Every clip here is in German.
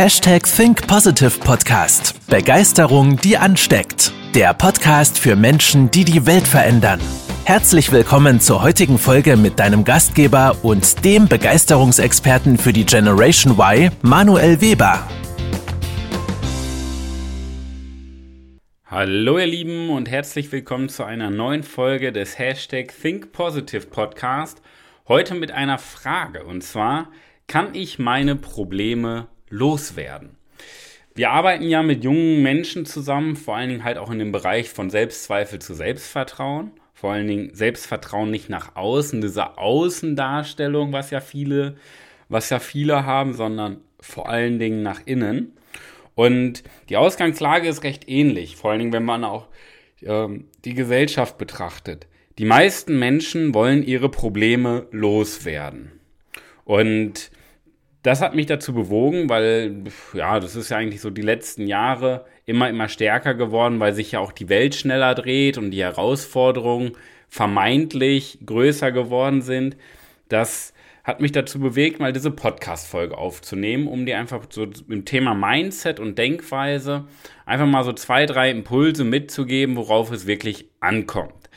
Hashtag Think Positive Podcast. Begeisterung, die ansteckt. Der Podcast für Menschen, die die Welt verändern. Herzlich willkommen zur heutigen Folge mit deinem Gastgeber und dem Begeisterungsexperten für die Generation Y, Manuel Weber. Hallo ihr Lieben und herzlich willkommen zu einer neuen Folge des Hashtag Think Positive Podcast. Heute mit einer Frage und zwar, kann ich meine Probleme loswerden? Wir arbeiten ja mit jungen Menschen zusammen, vor allen Dingen halt auch in dem Bereich von Selbstzweifel zu Selbstvertrauen. Vor allen Dingen Selbstvertrauen nicht nach außen, diese Außendarstellung, was ja viele, was ja viele haben, sondern vor allen Dingen nach innen. Und die Ausgangslage ist recht ähnlich, vor allen Dingen, wenn man auch ähm, die Gesellschaft betrachtet. Die meisten Menschen wollen ihre Probleme loswerden. Und das hat mich dazu bewogen, weil, ja, das ist ja eigentlich so die letzten Jahre immer, immer stärker geworden, weil sich ja auch die Welt schneller dreht und die Herausforderungen vermeintlich größer geworden sind. Das hat mich dazu bewegt, mal diese Podcast-Folge aufzunehmen, um dir einfach so im Thema Mindset und Denkweise einfach mal so zwei, drei Impulse mitzugeben, worauf es wirklich ankommt.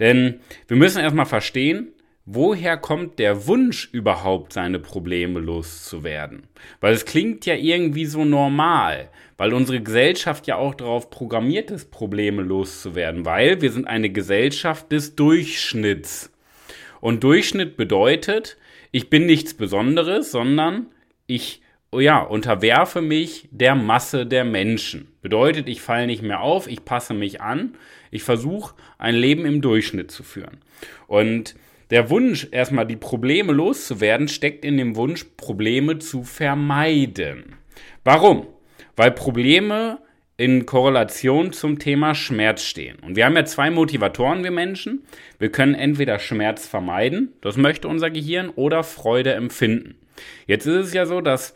Denn wir müssen erstmal verstehen, woher kommt der Wunsch überhaupt, seine Probleme loszuwerden? Weil es klingt ja irgendwie so normal, weil unsere Gesellschaft ja auch darauf programmiert ist, Probleme loszuwerden, weil wir sind eine Gesellschaft des Durchschnitts. Und Durchschnitt bedeutet, ich bin nichts Besonderes, sondern ich ja, unterwerfe mich der Masse der Menschen. Bedeutet, ich falle nicht mehr auf, ich passe mich an, ich versuche ein Leben im Durchschnitt zu führen. Und der Wunsch, erstmal die Probleme loszuwerden, steckt in dem Wunsch, Probleme zu vermeiden. Warum? Weil Probleme in Korrelation zum Thema Schmerz stehen. Und wir haben ja zwei Motivatoren, wir Menschen. Wir können entweder Schmerz vermeiden, das möchte unser Gehirn, oder Freude empfinden. Jetzt ist es ja so, dass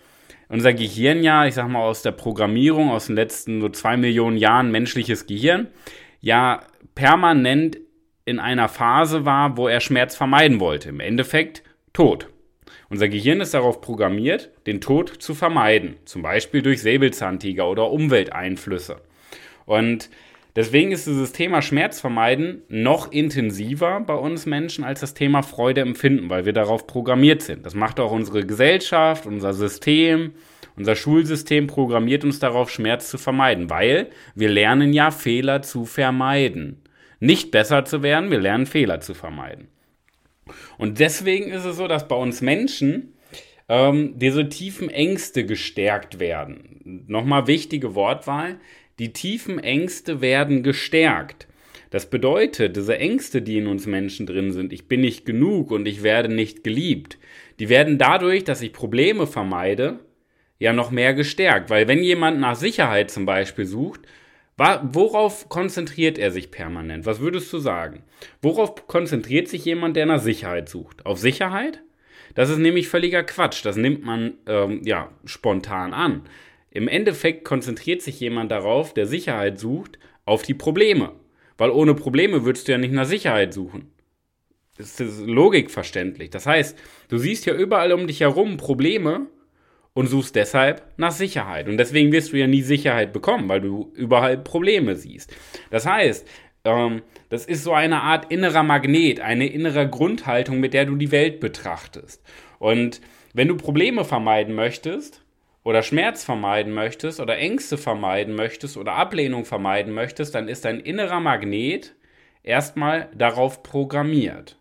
unser Gehirn ja, ich sag mal aus der Programmierung, aus den letzten so zwei Millionen Jahren menschliches Gehirn, ja permanent in einer Phase war, wo er Schmerz vermeiden wollte. Im Endeffekt Tod. Unser Gehirn ist darauf programmiert, den Tod zu vermeiden, zum Beispiel durch Säbelzahntiger oder Umwelteinflüsse. Und deswegen ist dieses Thema Schmerz vermeiden noch intensiver bei uns Menschen als das Thema Freude empfinden, weil wir darauf programmiert sind. Das macht auch unsere Gesellschaft, unser System, unser Schulsystem programmiert uns darauf, Schmerz zu vermeiden, weil wir lernen ja Fehler zu vermeiden. Nicht besser zu werden, wir lernen Fehler zu vermeiden. Und deswegen ist es so, dass bei uns Menschen ähm, diese tiefen Ängste gestärkt werden. Nochmal wichtige Wortwahl. Die tiefen Ängste werden gestärkt. Das bedeutet, diese Ängste, die in uns Menschen drin sind, ich bin nicht genug und ich werde nicht geliebt, die werden dadurch, dass ich Probleme vermeide, ja noch mehr gestärkt. Weil wenn jemand nach Sicherheit zum Beispiel sucht, Worauf konzentriert er sich permanent? Was würdest du sagen? Worauf konzentriert sich jemand, der nach Sicherheit sucht? Auf Sicherheit? Das ist nämlich völliger Quatsch. Das nimmt man ähm, ja spontan an. Im Endeffekt konzentriert sich jemand darauf, der Sicherheit sucht, auf die Probleme. Weil ohne Probleme würdest du ja nicht nach Sicherheit suchen. Das ist logikverständlich. Das heißt, du siehst ja überall um dich herum Probleme und suchst deshalb nach Sicherheit. Und deswegen wirst du ja nie Sicherheit bekommen, weil du überall Probleme siehst. Das heißt, ähm, das ist so eine Art innerer Magnet, eine innere Grundhaltung, mit der du die Welt betrachtest. Und wenn du Probleme vermeiden möchtest, oder Schmerz vermeiden möchtest, oder Ängste vermeiden möchtest, oder Ablehnung vermeiden möchtest, dann ist dein innerer Magnet erstmal darauf programmiert.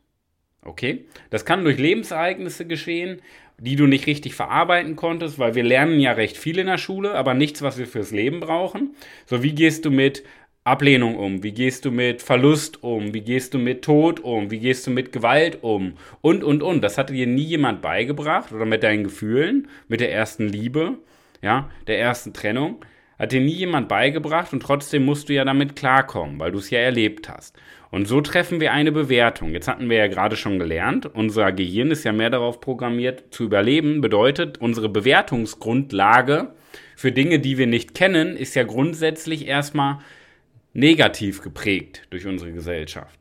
Okay? Das kann durch Lebensereignisse geschehen, die du nicht richtig verarbeiten konntest, weil wir lernen ja recht viel in der Schule, aber nichts, was wir fürs Leben brauchen. So, wie gehst du mit Ablehnung um? Wie gehst du mit Verlust um? Wie gehst du mit Tod um? Wie gehst du mit Gewalt um? Und, und, und. Das hatte dir nie jemand beigebracht oder mit deinen Gefühlen, mit der ersten Liebe, ja, der ersten Trennung. Hat dir nie jemand beigebracht und trotzdem musst du ja damit klarkommen, weil du es ja erlebt hast. Und so treffen wir eine Bewertung. Jetzt hatten wir ja gerade schon gelernt, unser Gehirn ist ja mehr darauf programmiert zu überleben, bedeutet unsere Bewertungsgrundlage für Dinge, die wir nicht kennen, ist ja grundsätzlich erstmal negativ geprägt durch unsere Gesellschaft.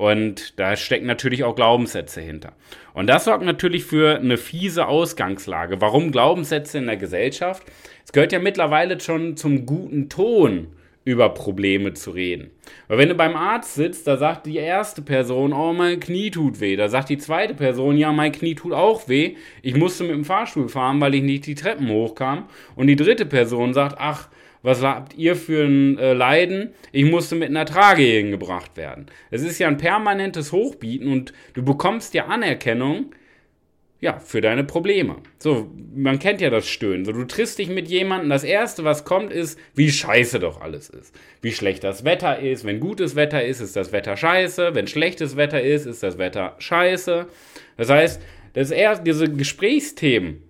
Und da stecken natürlich auch Glaubenssätze hinter. Und das sorgt natürlich für eine fiese Ausgangslage. Warum Glaubenssätze in der Gesellschaft? Es gehört ja mittlerweile schon zum guten Ton, über Probleme zu reden. Weil wenn du beim Arzt sitzt, da sagt die erste Person, oh, mein Knie tut weh. Da sagt die zweite Person, ja, mein Knie tut auch weh. Ich musste mit dem Fahrstuhl fahren, weil ich nicht die Treppen hochkam. Und die dritte Person sagt, ach, was habt ihr für ein äh, Leiden? Ich musste mit einer Trage hingebracht werden. Es ist ja ein permanentes Hochbieten und du bekommst ja Anerkennung, ja, für deine Probleme. So, man kennt ja das Stöhnen. So, du triffst dich mit jemandem, das erste, was kommt, ist, wie scheiße doch alles ist. Wie schlecht das Wetter ist. Wenn gutes Wetter ist, ist das Wetter scheiße. Wenn schlechtes Wetter ist, ist das Wetter scheiße. Das heißt, das erst, diese Gesprächsthemen,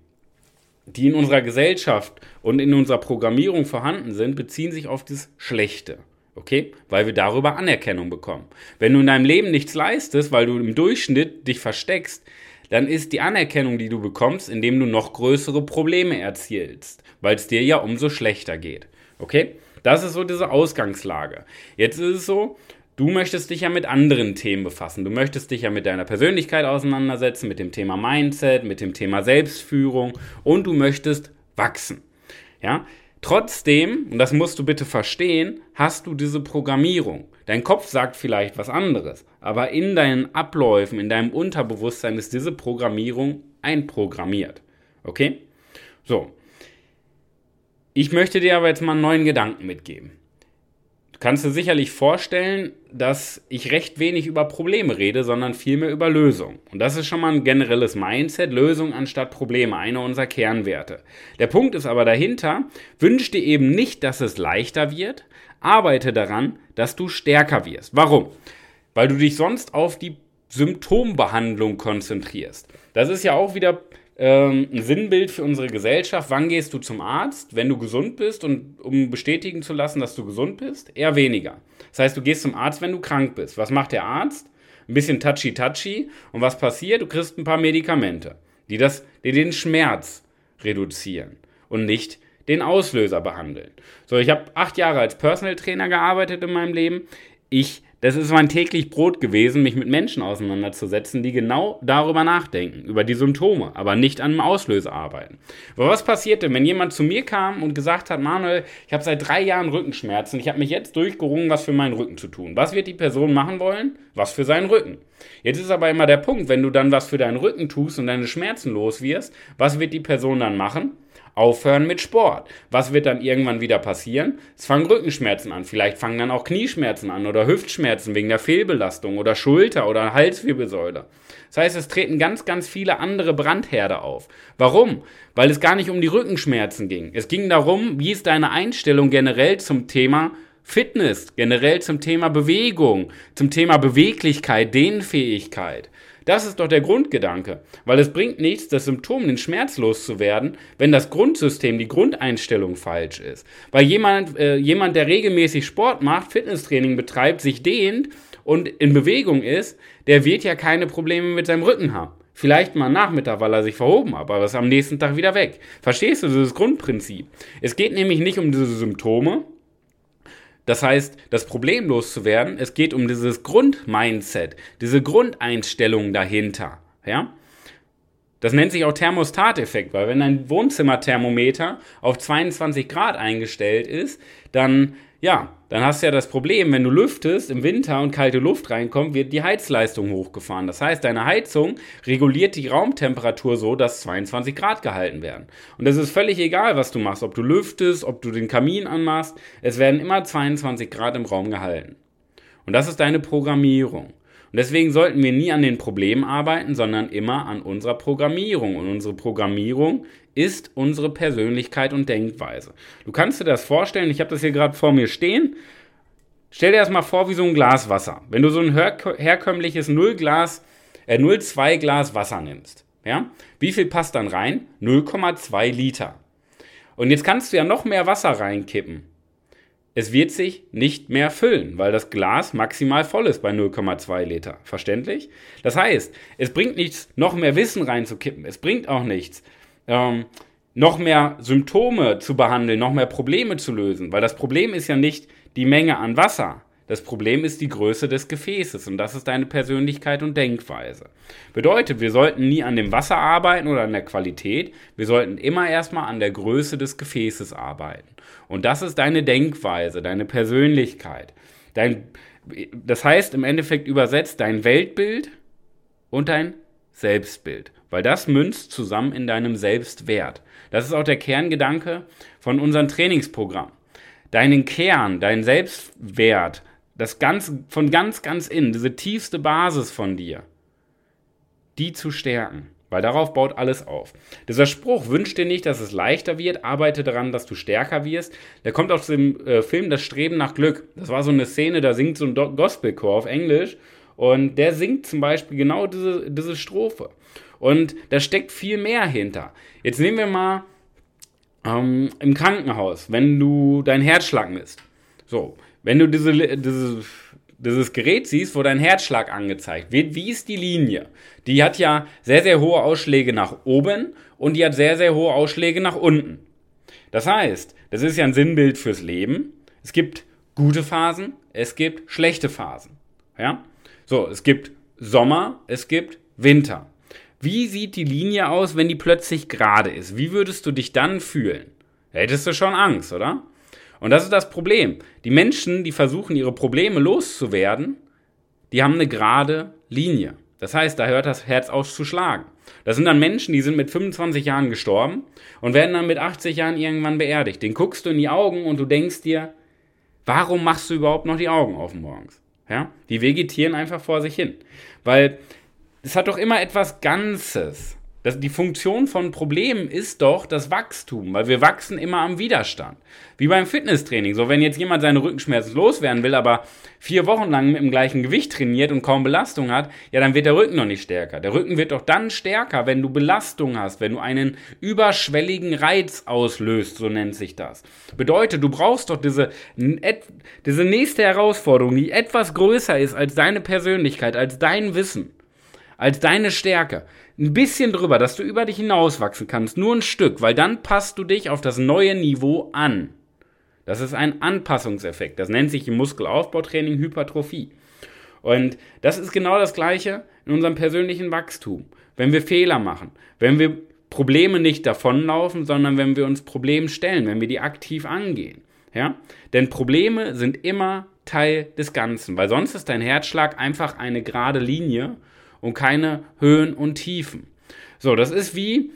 die in unserer Gesellschaft und in unserer Programmierung vorhanden sind, beziehen sich auf das Schlechte. Okay? Weil wir darüber Anerkennung bekommen. Wenn du in deinem Leben nichts leistest, weil du im Durchschnitt dich versteckst, dann ist die Anerkennung, die du bekommst, indem du noch größere Probleme erzielst, weil es dir ja umso schlechter geht. Okay? Das ist so diese Ausgangslage. Jetzt ist es so, Du möchtest dich ja mit anderen Themen befassen. Du möchtest dich ja mit deiner Persönlichkeit auseinandersetzen, mit dem Thema Mindset, mit dem Thema Selbstführung und du möchtest wachsen. Ja? Trotzdem, und das musst du bitte verstehen, hast du diese Programmierung. Dein Kopf sagt vielleicht was anderes, aber in deinen Abläufen, in deinem Unterbewusstsein ist diese Programmierung einprogrammiert. Okay? So. Ich möchte dir aber jetzt mal einen neuen Gedanken mitgeben kannst du sicherlich vorstellen, dass ich recht wenig über Probleme rede, sondern vielmehr über Lösungen. Und das ist schon mal ein generelles Mindset, Lösung anstatt Probleme, einer unserer Kernwerte. Der Punkt ist aber dahinter, wünsch dir eben nicht, dass es leichter wird, arbeite daran, dass du stärker wirst. Warum? Weil du dich sonst auf die Symptombehandlung konzentrierst. Das ist ja auch wieder ähm, ein Sinnbild für unsere Gesellschaft. Wann gehst du zum Arzt? Wenn du gesund bist und um bestätigen zu lassen, dass du gesund bist? Eher weniger. Das heißt, du gehst zum Arzt, wenn du krank bist. Was macht der Arzt? Ein bisschen touchy-touchy. Und was passiert? Du kriegst ein paar Medikamente, die, das, die den Schmerz reduzieren und nicht den Auslöser behandeln. So, ich habe acht Jahre als Personal Trainer gearbeitet in meinem Leben. Ich das ist mein täglich Brot gewesen, mich mit Menschen auseinanderzusetzen, die genau darüber nachdenken, über die Symptome, aber nicht an einem Auslöser arbeiten. Aber was passierte, wenn jemand zu mir kam und gesagt hat, Manuel, ich habe seit drei Jahren Rückenschmerzen, ich habe mich jetzt durchgerungen, was für meinen Rücken zu tun. Was wird die Person machen wollen? Was für seinen Rücken. Jetzt ist aber immer der Punkt, wenn du dann was für deinen Rücken tust und deine Schmerzen los wirst, was wird die Person dann machen? Aufhören mit Sport. Was wird dann irgendwann wieder passieren? Es fangen Rückenschmerzen an. Vielleicht fangen dann auch Knieschmerzen an oder Hüftschmerzen wegen der Fehlbelastung oder Schulter oder Halswirbelsäule. Das heißt, es treten ganz, ganz viele andere Brandherde auf. Warum? Weil es gar nicht um die Rückenschmerzen ging. Es ging darum, wie ist deine Einstellung generell zum Thema Fitness, generell zum Thema Bewegung, zum Thema Beweglichkeit, Dehnfähigkeit. Das ist doch der Grundgedanke, weil es bringt nichts, das Symptom, den Schmerz loszuwerden, wenn das Grundsystem, die Grundeinstellung falsch ist. Weil jemand, äh, jemand, der regelmäßig Sport macht, Fitnesstraining betreibt, sich dehnt und in Bewegung ist, der wird ja keine Probleme mit seinem Rücken haben. Vielleicht mal Nachmittag, weil er sich verhoben hat, aber ist am nächsten Tag wieder weg. Verstehst du dieses Grundprinzip? Es geht nämlich nicht um diese Symptome, das heißt, das Problem loszuwerden, es geht um dieses Grundmindset, diese Grundeinstellung dahinter. Ja? Das nennt sich auch Thermostateffekt, weil wenn dein Wohnzimmerthermometer auf 22 Grad eingestellt ist, dann ja, dann hast du ja das Problem, wenn du lüftest im Winter und kalte Luft reinkommt, wird die Heizleistung hochgefahren. Das heißt, deine Heizung reguliert die Raumtemperatur so, dass 22 Grad gehalten werden. Und es ist völlig egal, was du machst, ob du lüftest, ob du den Kamin anmachst, es werden immer 22 Grad im Raum gehalten. Und das ist deine Programmierung. Und deswegen sollten wir nie an den Problemen arbeiten, sondern immer an unserer Programmierung. Und unsere Programmierung ist unsere Persönlichkeit und Denkweise. Du kannst dir das vorstellen, ich habe das hier gerade vor mir stehen. Stell dir das mal vor wie so ein Glas Wasser. Wenn du so ein herkömmliches 0 Glas, äh 0,2 Glas Wasser nimmst, ja? Wie viel passt dann rein? 0,2 Liter. Und jetzt kannst du ja noch mehr Wasser reinkippen. Es wird sich nicht mehr füllen, weil das Glas maximal voll ist bei 0,2 Liter. Verständlich? Das heißt, es bringt nichts, noch mehr Wissen reinzukippen. Es bringt auch nichts, ähm, noch mehr Symptome zu behandeln, noch mehr Probleme zu lösen. Weil das Problem ist ja nicht die Menge an Wasser. Das Problem ist die Größe des Gefäßes und das ist deine Persönlichkeit und Denkweise. Bedeutet, wir sollten nie an dem Wasser arbeiten oder an der Qualität, wir sollten immer erstmal an der Größe des Gefäßes arbeiten. Und das ist deine Denkweise, deine Persönlichkeit. Dein, das heißt im Endeffekt übersetzt dein Weltbild und dein Selbstbild, weil das münzt zusammen in deinem Selbstwert. Das ist auch der Kerngedanke von unserem Trainingsprogramm. Deinen Kern, deinen Selbstwert, das ganz, von ganz, ganz innen, diese tiefste Basis von dir, die zu stärken. Weil darauf baut alles auf. Dieser Spruch, wünsch dir nicht, dass es leichter wird, arbeite daran, dass du stärker wirst. Der kommt aus dem äh, Film Das Streben nach Glück. Das war so eine Szene, da singt so ein Gospelchor auf Englisch. Und der singt zum Beispiel genau diese, diese Strophe. Und da steckt viel mehr hinter. Jetzt nehmen wir mal ähm, im Krankenhaus, wenn du deinen Herzschlag misst. So, wenn du diese, diese, dieses Gerät siehst, wo dein Herzschlag angezeigt wird, wie ist die Linie? Die hat ja sehr, sehr hohe Ausschläge nach oben und die hat sehr, sehr hohe Ausschläge nach unten. Das heißt, das ist ja ein Sinnbild fürs Leben. Es gibt gute Phasen, es gibt schlechte Phasen. Ja? So, es gibt Sommer, es gibt Winter. Wie sieht die Linie aus, wenn die plötzlich gerade ist? Wie würdest du dich dann fühlen? Hättest du schon Angst, oder? Und das ist das Problem. Die Menschen, die versuchen, ihre Probleme loszuwerden, die haben eine gerade Linie. Das heißt, da hört das Herz auf zu schlagen. Das sind dann Menschen, die sind mit 25 Jahren gestorben und werden dann mit 80 Jahren irgendwann beerdigt. Den guckst du in die Augen und du denkst dir, warum machst du überhaupt noch die Augen auf morgens? Ja? Die vegetieren einfach vor sich hin. Weil es hat doch immer etwas Ganzes. Das, die Funktion von Problemen ist doch das Wachstum, weil wir wachsen immer am Widerstand. Wie beim Fitnesstraining. So, wenn jetzt jemand seine Rückenschmerzen loswerden will, aber vier Wochen lang mit dem gleichen Gewicht trainiert und kaum Belastung hat, ja, dann wird der Rücken noch nicht stärker. Der Rücken wird doch dann stärker, wenn du Belastung hast, wenn du einen überschwelligen Reiz auslöst, so nennt sich das. Bedeutet, du brauchst doch diese, diese nächste Herausforderung, die etwas größer ist als deine Persönlichkeit, als dein Wissen als deine Stärke. Ein bisschen drüber, dass du über dich hinauswachsen kannst, nur ein Stück, weil dann passt du dich auf das neue Niveau an. Das ist ein Anpassungseffekt. Das nennt sich im Muskelaufbautraining Hypertrophie. Und das ist genau das Gleiche in unserem persönlichen Wachstum. Wenn wir Fehler machen, wenn wir Probleme nicht davonlaufen, sondern wenn wir uns Problemen stellen, wenn wir die aktiv angehen. Ja? Denn Probleme sind immer Teil des Ganzen, weil sonst ist dein Herzschlag einfach eine gerade Linie und keine Höhen und Tiefen. So, das ist wie,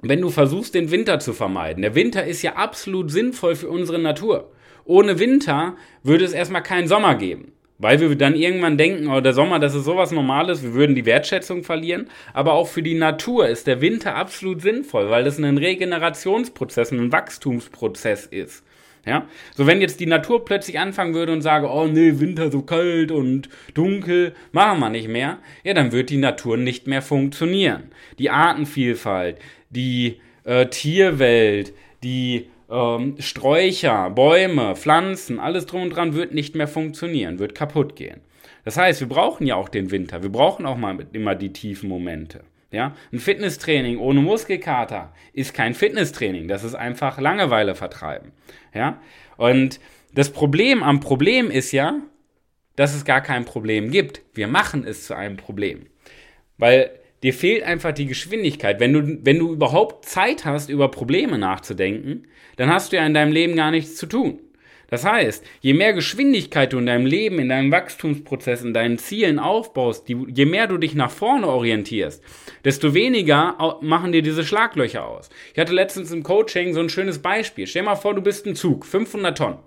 wenn du versuchst, den Winter zu vermeiden. Der Winter ist ja absolut sinnvoll für unsere Natur. Ohne Winter würde es erstmal keinen Sommer geben. Weil wir dann irgendwann denken, oh, der Sommer, das ist sowas Normales, wir würden die Wertschätzung verlieren. Aber auch für die Natur ist der Winter absolut sinnvoll, weil das ein Regenerationsprozess, ein Wachstumsprozess ist. Ja? So, wenn jetzt die Natur plötzlich anfangen würde und sage, oh nee, Winter so kalt und dunkel, machen wir nicht mehr, ja, dann wird die Natur nicht mehr funktionieren. Die Artenvielfalt, die äh, Tierwelt, die ähm, Sträucher, Bäume, Pflanzen, alles drum und dran wird nicht mehr funktionieren, wird kaputt gehen. Das heißt, wir brauchen ja auch den Winter, wir brauchen auch mal immer die tiefen Momente. Ja, ein Fitnesstraining ohne Muskelkater ist kein Fitnesstraining. Das ist einfach Langeweile vertreiben. Ja, und das Problem am Problem ist ja, dass es gar kein Problem gibt. Wir machen es zu einem Problem. Weil dir fehlt einfach die Geschwindigkeit. Wenn du, wenn du überhaupt Zeit hast, über Probleme nachzudenken, dann hast du ja in deinem Leben gar nichts zu tun. Das heißt, je mehr Geschwindigkeit du in deinem Leben, in deinem Wachstumsprozess, in deinen Zielen aufbaust, je mehr du dich nach vorne orientierst, desto weniger machen dir diese Schlaglöcher aus. Ich hatte letztens im Coaching so ein schönes Beispiel. Stell dir mal vor, du bist ein Zug, 500 Tonnen.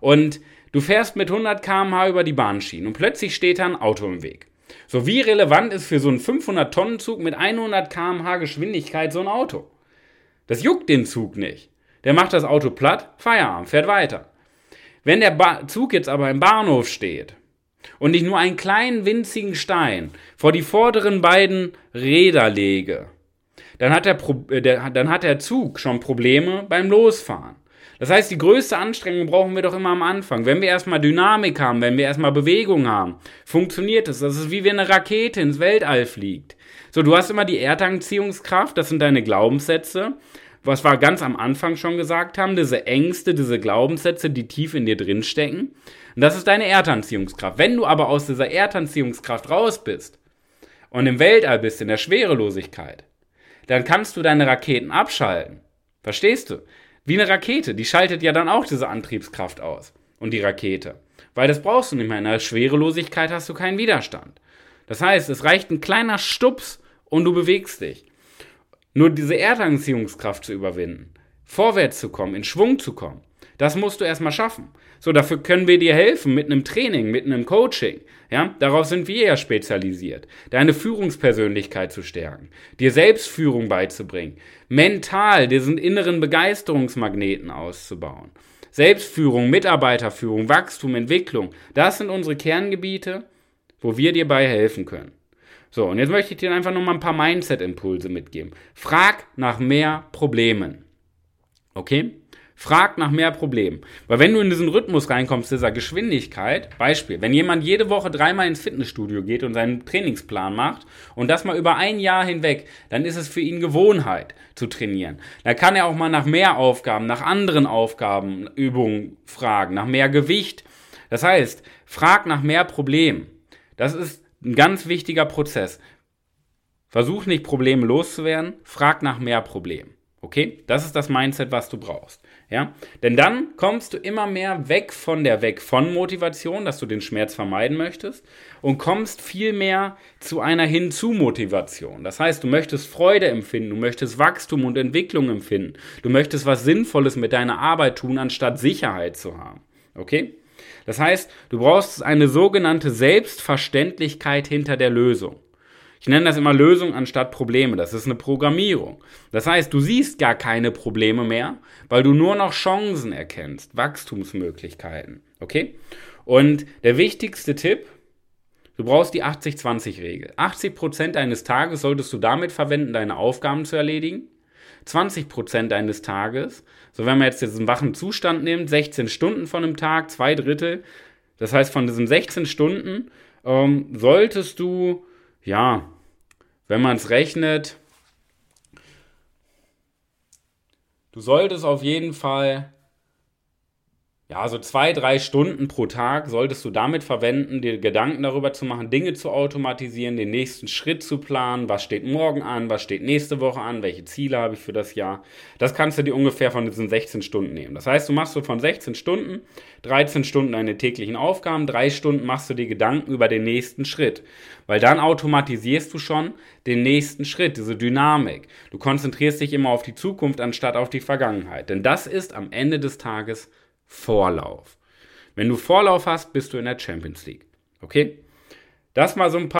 Und du fährst mit 100 km/h über die Bahnschienen und plötzlich steht da ein Auto im Weg. So, wie relevant ist für so einen 500-Tonnen-Zug mit 100 km/h Geschwindigkeit so ein Auto? Das juckt den Zug nicht. Der macht das Auto platt, Feierabend, fährt weiter. Wenn der ba Zug jetzt aber im Bahnhof steht und ich nur einen kleinen winzigen Stein vor die vorderen beiden Räder lege, dann hat der, Pro äh, der, dann hat der Zug schon Probleme beim Losfahren. Das heißt, die größte Anstrengung brauchen wir doch immer am Anfang. Wenn wir erstmal Dynamik haben, wenn wir erstmal Bewegung haben, funktioniert es. Das. das ist wie wenn eine Rakete ins Weltall fliegt. So, du hast immer die Erdanziehungskraft, das sind deine Glaubenssätze was wir ganz am Anfang schon gesagt haben, diese Ängste, diese Glaubenssätze, die tief in dir drin stecken. Und das ist deine Erdanziehungskraft. Wenn du aber aus dieser Erdanziehungskraft raus bist und im Weltall bist, in der Schwerelosigkeit, dann kannst du deine Raketen abschalten. Verstehst du? Wie eine Rakete, die schaltet ja dann auch diese Antriebskraft aus. Und die Rakete. Weil das brauchst du nicht mehr. In der Schwerelosigkeit hast du keinen Widerstand. Das heißt, es reicht ein kleiner Stups und du bewegst dich. Nur diese Erdanziehungskraft zu überwinden, vorwärts zu kommen, in Schwung zu kommen, das musst du erstmal schaffen. So, dafür können wir dir helfen mit einem Training, mit einem Coaching. Ja, darauf sind wir ja spezialisiert. Deine Führungspersönlichkeit zu stärken, dir Selbstführung beizubringen, mental diesen inneren Begeisterungsmagneten auszubauen. Selbstführung, Mitarbeiterführung, Wachstum, Entwicklung, das sind unsere Kerngebiete, wo wir dir bei helfen können. So, und jetzt möchte ich dir einfach nur mal ein paar Mindset-Impulse mitgeben. Frag nach mehr Problemen. Okay? Frag nach mehr Problemen. Weil wenn du in diesen Rhythmus reinkommst, dieser Geschwindigkeit, Beispiel, wenn jemand jede Woche dreimal ins Fitnessstudio geht und seinen Trainingsplan macht und das mal über ein Jahr hinweg, dann ist es für ihn Gewohnheit zu trainieren. Da kann er auch mal nach mehr Aufgaben, nach anderen Aufgaben, Übungen fragen, nach mehr Gewicht. Das heißt, frag nach mehr Problemen. Das ist ein ganz wichtiger Prozess. Versuch nicht Probleme loszuwerden, frag nach mehr Problemen. Okay? Das ist das Mindset, was du brauchst. Ja? Denn dann kommst du immer mehr weg von der Weg von Motivation, dass du den Schmerz vermeiden möchtest und kommst viel mehr zu einer Hinzu Motivation. Das heißt, du möchtest Freude empfinden, du möchtest Wachstum und Entwicklung empfinden. Du möchtest was Sinnvolles mit deiner Arbeit tun, anstatt Sicherheit zu haben. Okay? Das heißt, du brauchst eine sogenannte Selbstverständlichkeit hinter der Lösung. Ich nenne das immer Lösung anstatt Probleme. Das ist eine Programmierung. Das heißt, du siehst gar keine Probleme mehr, weil du nur noch Chancen erkennst, Wachstumsmöglichkeiten. Okay? Und der wichtigste Tipp, du brauchst die 80-20-Regel. 80% deines Tages solltest du damit verwenden, deine Aufgaben zu erledigen. 20 Prozent deines Tages. So, wenn man jetzt diesen wachen Zustand nimmt, 16 Stunden von einem Tag, zwei Drittel. Das heißt, von diesen 16 Stunden ähm, solltest du, ja, wenn man es rechnet, du solltest auf jeden Fall ja, so zwei, drei Stunden pro Tag solltest du damit verwenden, dir Gedanken darüber zu machen, Dinge zu automatisieren, den nächsten Schritt zu planen, was steht morgen an, was steht nächste Woche an, welche Ziele habe ich für das Jahr. Das kannst du dir ungefähr von diesen 16 Stunden nehmen. Das heißt, du machst so von 16 Stunden, 13 Stunden deine täglichen Aufgaben, drei Stunden machst du dir Gedanken über den nächsten Schritt. Weil dann automatisierst du schon den nächsten Schritt, diese Dynamik. Du konzentrierst dich immer auf die Zukunft anstatt auf die Vergangenheit. Denn das ist am Ende des Tages Vorlauf. Wenn du Vorlauf hast, bist du in der Champions League. Okay? Das mal so ein paar